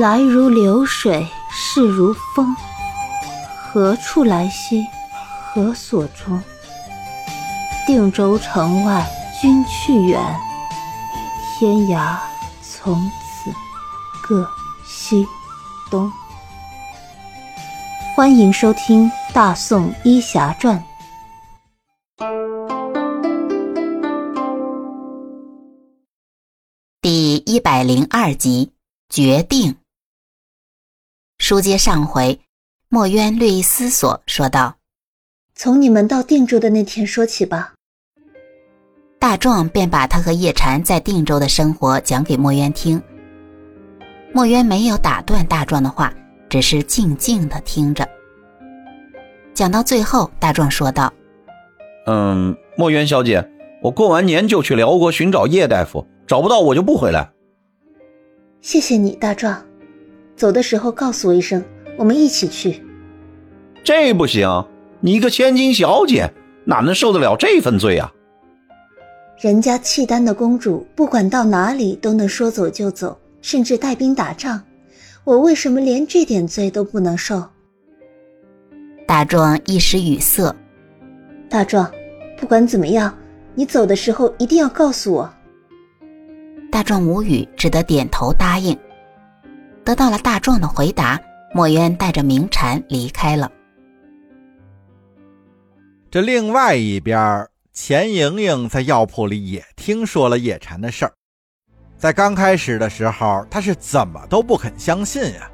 来如流水，逝如风。何处来兮？何所终？定州城外君去远，天涯从此各西东。欢迎收听《大宋医侠传》第一百零二集，决定。书接上回。墨渊略一思索，说道：“从你们到定州的那天说起吧。”大壮便把他和叶禅在定州的生活讲给墨渊听。墨渊没有打断大壮的话，只是静静的听着。讲到最后，大壮说道：“嗯，墨渊小姐，我过完年就去辽国寻找叶大夫，找不到我就不回来。”谢谢你，大壮。走的时候告诉我一声。我们一起去，这不行！你一个千金小姐，哪能受得了这份罪啊？人家契丹的公主，不管到哪里都能说走就走，甚至带兵打仗。我为什么连这点罪都不能受？大壮一时语塞。大壮，不管怎么样，你走的时候一定要告诉我。大壮无语，只得点头答应。得到了大壮的回答。墨渊带着明禅离开了。这另外一边，钱莹莹在药铺里也听说了叶禅的事儿。在刚开始的时候，她是怎么都不肯相信呀。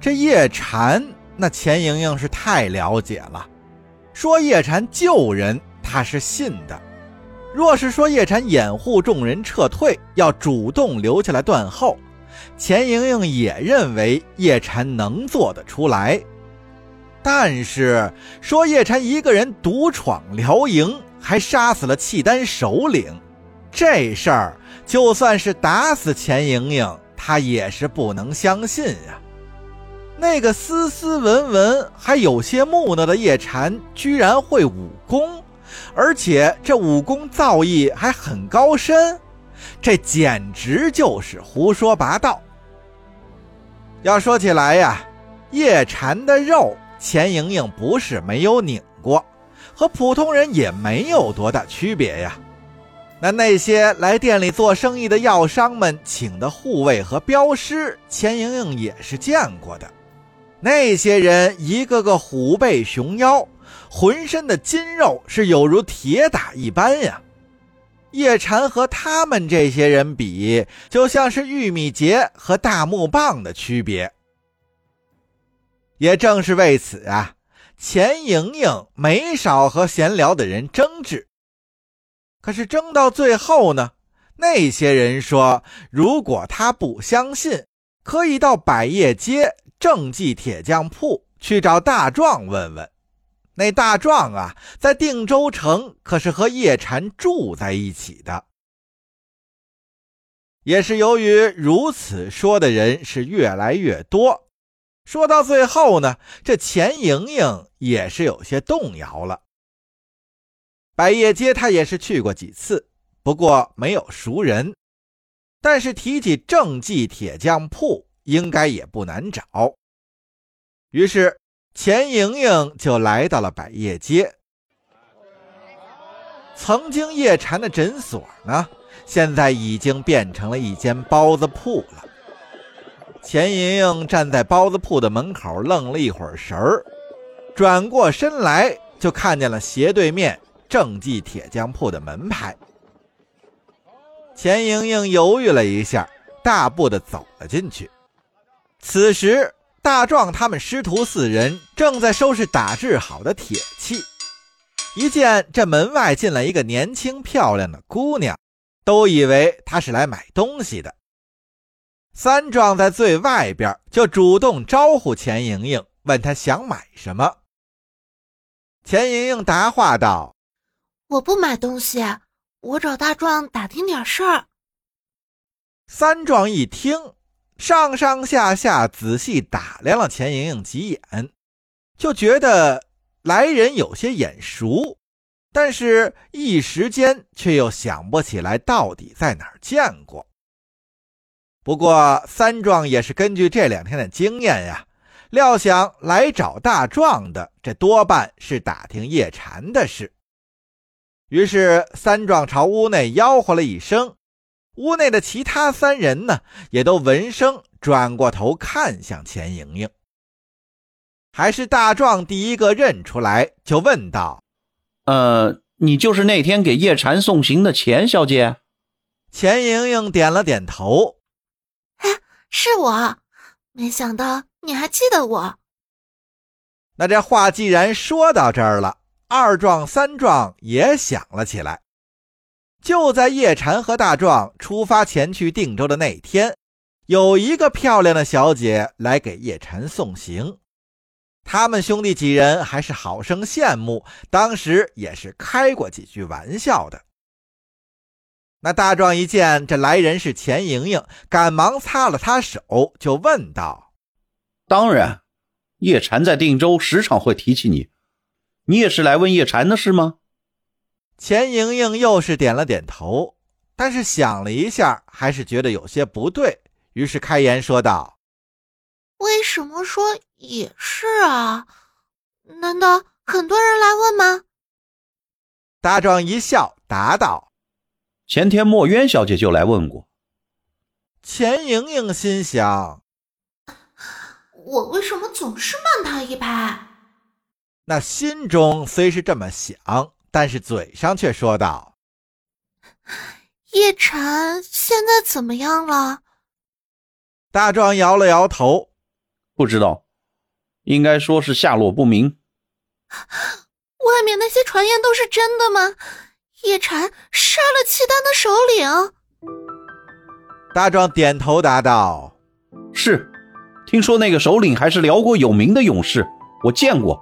这叶禅，那钱莹莹是太了解了。说叶禅救人，她是信的；若是说叶禅掩护众人撤退，要主动留下来断后。钱莹莹也认为叶禅能做得出来，但是说叶禅一个人独闯辽营，还杀死了契丹首领，这事儿就算是打死钱莹莹，他也是不能相信呀。那个斯斯文文还有些木讷的叶禅，居然会武功，而且这武功造诣还很高深。这简直就是胡说八道。要说起来呀，叶禅的肉，钱莹莹不是没有拧过，和普通人也没有多大区别呀。那那些来店里做生意的药商们请的护卫和镖师，钱莹莹也是见过的。那些人一个个虎背熊腰，浑身的筋肉是有如铁打一般呀。叶禅和他们这些人比，就像是玉米节和大木棒的区别。也正是为此啊，钱莹莹没少和闲聊的人争执。可是争到最后呢，那些人说，如果他不相信，可以到百叶街正记铁匠铺去找大壮问问。那大壮啊，在定州城可是和叶禅住在一起的。也是由于如此说的人是越来越多，说到最后呢，这钱莹莹也是有些动摇了。百叶街他也是去过几次，不过没有熟人，但是提起正记铁匠铺，应该也不难找。于是。钱莹莹就来到了百叶街。曾经叶禅的诊所呢，现在已经变成了一间包子铺了。钱莹莹站在包子铺的门口，愣了一会儿神儿，转过身来就看见了斜对面正记铁匠铺的门牌。钱莹莹犹豫了一下，大步的走了进去。此时。大壮他们师徒四人正在收拾打制好的铁器，一见这门外进来一个年轻漂亮的姑娘，都以为她是来买东西的。三壮在最外边就主动招呼钱莹莹，问她想买什么。钱莹莹答话道：“我不买东西，我找大壮打听点事儿。”三壮一听。上上下下仔细打量了钱莹莹几眼，就觉得来人有些眼熟，但是一时间却又想不起来到底在哪儿见过。不过三壮也是根据这两天的经验呀，料想来找大壮的，这多半是打听叶禅的事。于是三壮朝屋内吆喝了一声，屋内的其他三人呢，也都闻声转过头看向钱莹莹。还是大壮第一个认出来，就问道：“呃，你就是那天给叶禅送行的钱小姐？”钱莹莹点了点头：“哎，是我。没想到你还记得我。”那这话既然说到这儿了。二壮、三壮也想了起来。就在叶禅和大壮出发前去定州的那天，有一个漂亮的小姐来给叶禅送行。他们兄弟几人还是好生羡慕，当时也是开过几句玩笑的。那大壮一见这来人是钱莹莹，赶忙擦了擦手，就问道：“当然，叶禅在定州时常会提起你。”你也是来问叶禅的事吗？钱莹莹又是点了点头，但是想了一下，还是觉得有些不对，于是开言说道：“为什么说也是啊？难道很多人来问吗？”大壮一笑，答道：“前天墨渊小姐就来问过。”钱莹莹心想：“我为什么总是慢她一拍？”那心中虽是这么想，但是嘴上却说道：“叶禅现在怎么样了？”大壮摇了摇头：“不知道，应该说是下落不明。”外面那些传言都是真的吗？叶禅杀了契丹的首领？大壮点头答道：“是，听说那个首领还是辽国有名的勇士，我见过。”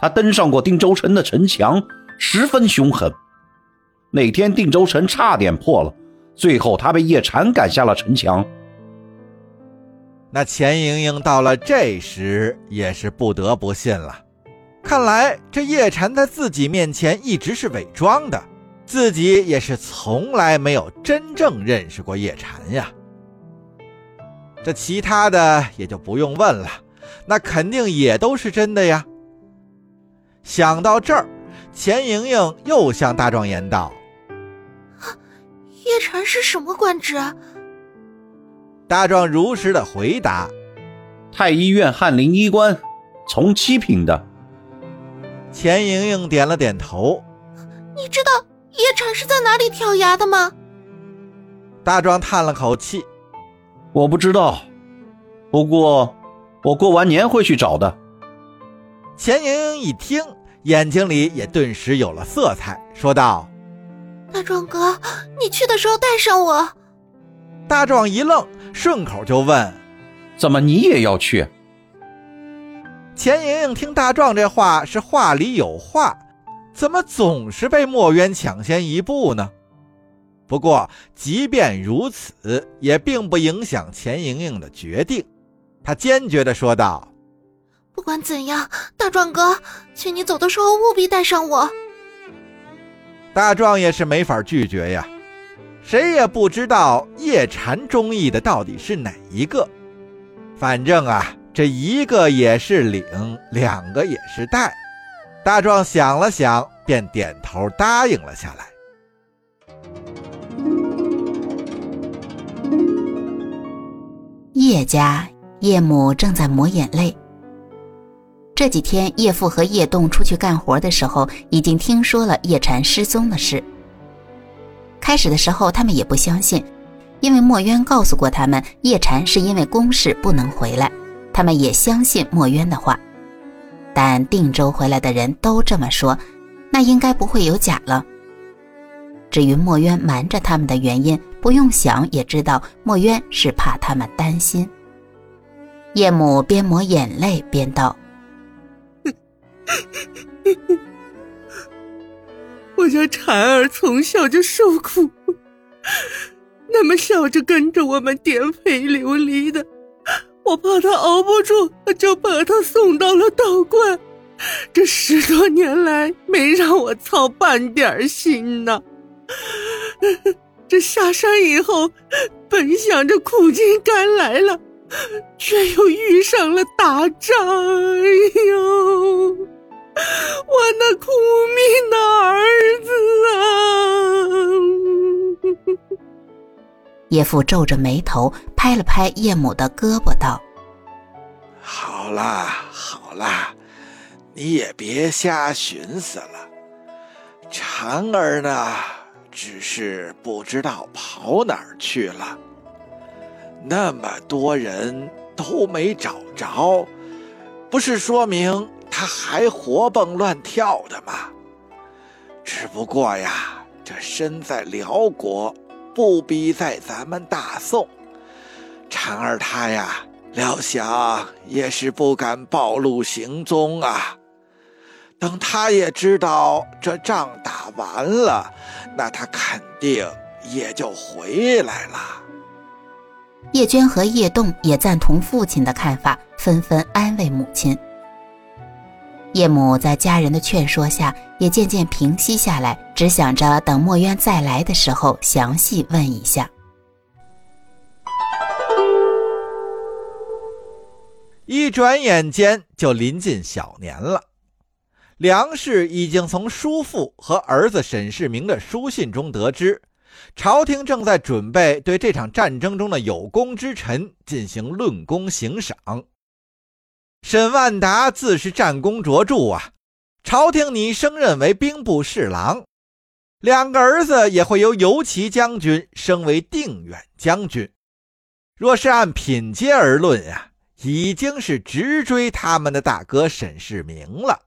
他登上过定州城的城墙，十分凶狠。那天定州城差点破了，最后他被叶禅赶下了城墙。那钱莹莹到了这时也是不得不信了，看来这叶禅在自己面前一直是伪装的，自己也是从来没有真正认识过叶禅呀。这其他的也就不用问了，那肯定也都是真的呀。想到这儿，钱莹莹又向大壮言道：“叶禅是什么官职？”大壮如实的回答：“太医院翰林医官，从七品的。”钱莹莹点了点头：“你知道叶禅是在哪里跳崖的吗？”大壮叹了口气：“我不知道，不过我过完年会去找的。”钱莹莹一听，眼睛里也顿时有了色彩，说道：“大壮哥，你去的时候带上我。”大壮一愣，顺口就问：“怎么你也要去？”钱莹莹听大壮这话是话里有话，怎么总是被墨渊抢先一步呢？不过即便如此，也并不影响钱莹莹的决定，她坚决地说道。不管怎样，大壮哥，请你走的时候务必带上我。大壮也是没法拒绝呀，谁也不知道叶禅中意的到底是哪一个。反正啊，这一个也是领，两个也是带。大壮想了想，便点头答应了下来。叶家叶母正在抹眼泪。这几天，叶父和叶栋出去干活的时候，已经听说了叶禅失踪的事。开始的时候，他们也不相信，因为墨渊告诉过他们，叶禅是因为公事不能回来，他们也相信墨渊的话。但定州回来的人都这么说，那应该不会有假了。至于墨渊瞒着他们的原因，不用想也知道，墨渊是怕他们担心。叶母边抹眼泪边道。我家婵儿从小就受苦，那么小就跟着我们颠沛流离的，我怕她熬不住，就把她送到了道观。这十多年来，没让我操半点心呐。这下山以后，本想着苦尽甘来了，却又遇上了打仗。哎呦，我那苦命的儿子啊！叶父皱着眉头，拍了拍叶母的胳膊，道：“好啦，好啦，你也别瞎寻思了。婵儿呢，只是不知道跑哪儿去了。那么多人都没找着，不是说明还活蹦乱跳的吗？只不过呀，这身在辽国。”不比在咱们大宋，婵儿她呀，料想也是不敢暴露行踪啊。等他也知道这仗打完了，那他肯定也就回来了。叶娟和叶栋也赞同父亲的看法，纷纷安慰母亲。叶母在家人的劝说下，也渐渐平息下来，只想着等墨渊再来的时候详细问一下。一转眼间就临近小年了，梁氏已经从叔父和儿子沈世明的书信中得知，朝廷正在准备对这场战争中的有功之臣进行论功行赏。沈万达自是战功卓著啊，朝廷拟升任为兵部侍郎，两个儿子也会由游骑将军升为定远将军。若是按品阶而论呀，已经是直追他们的大哥沈世明了。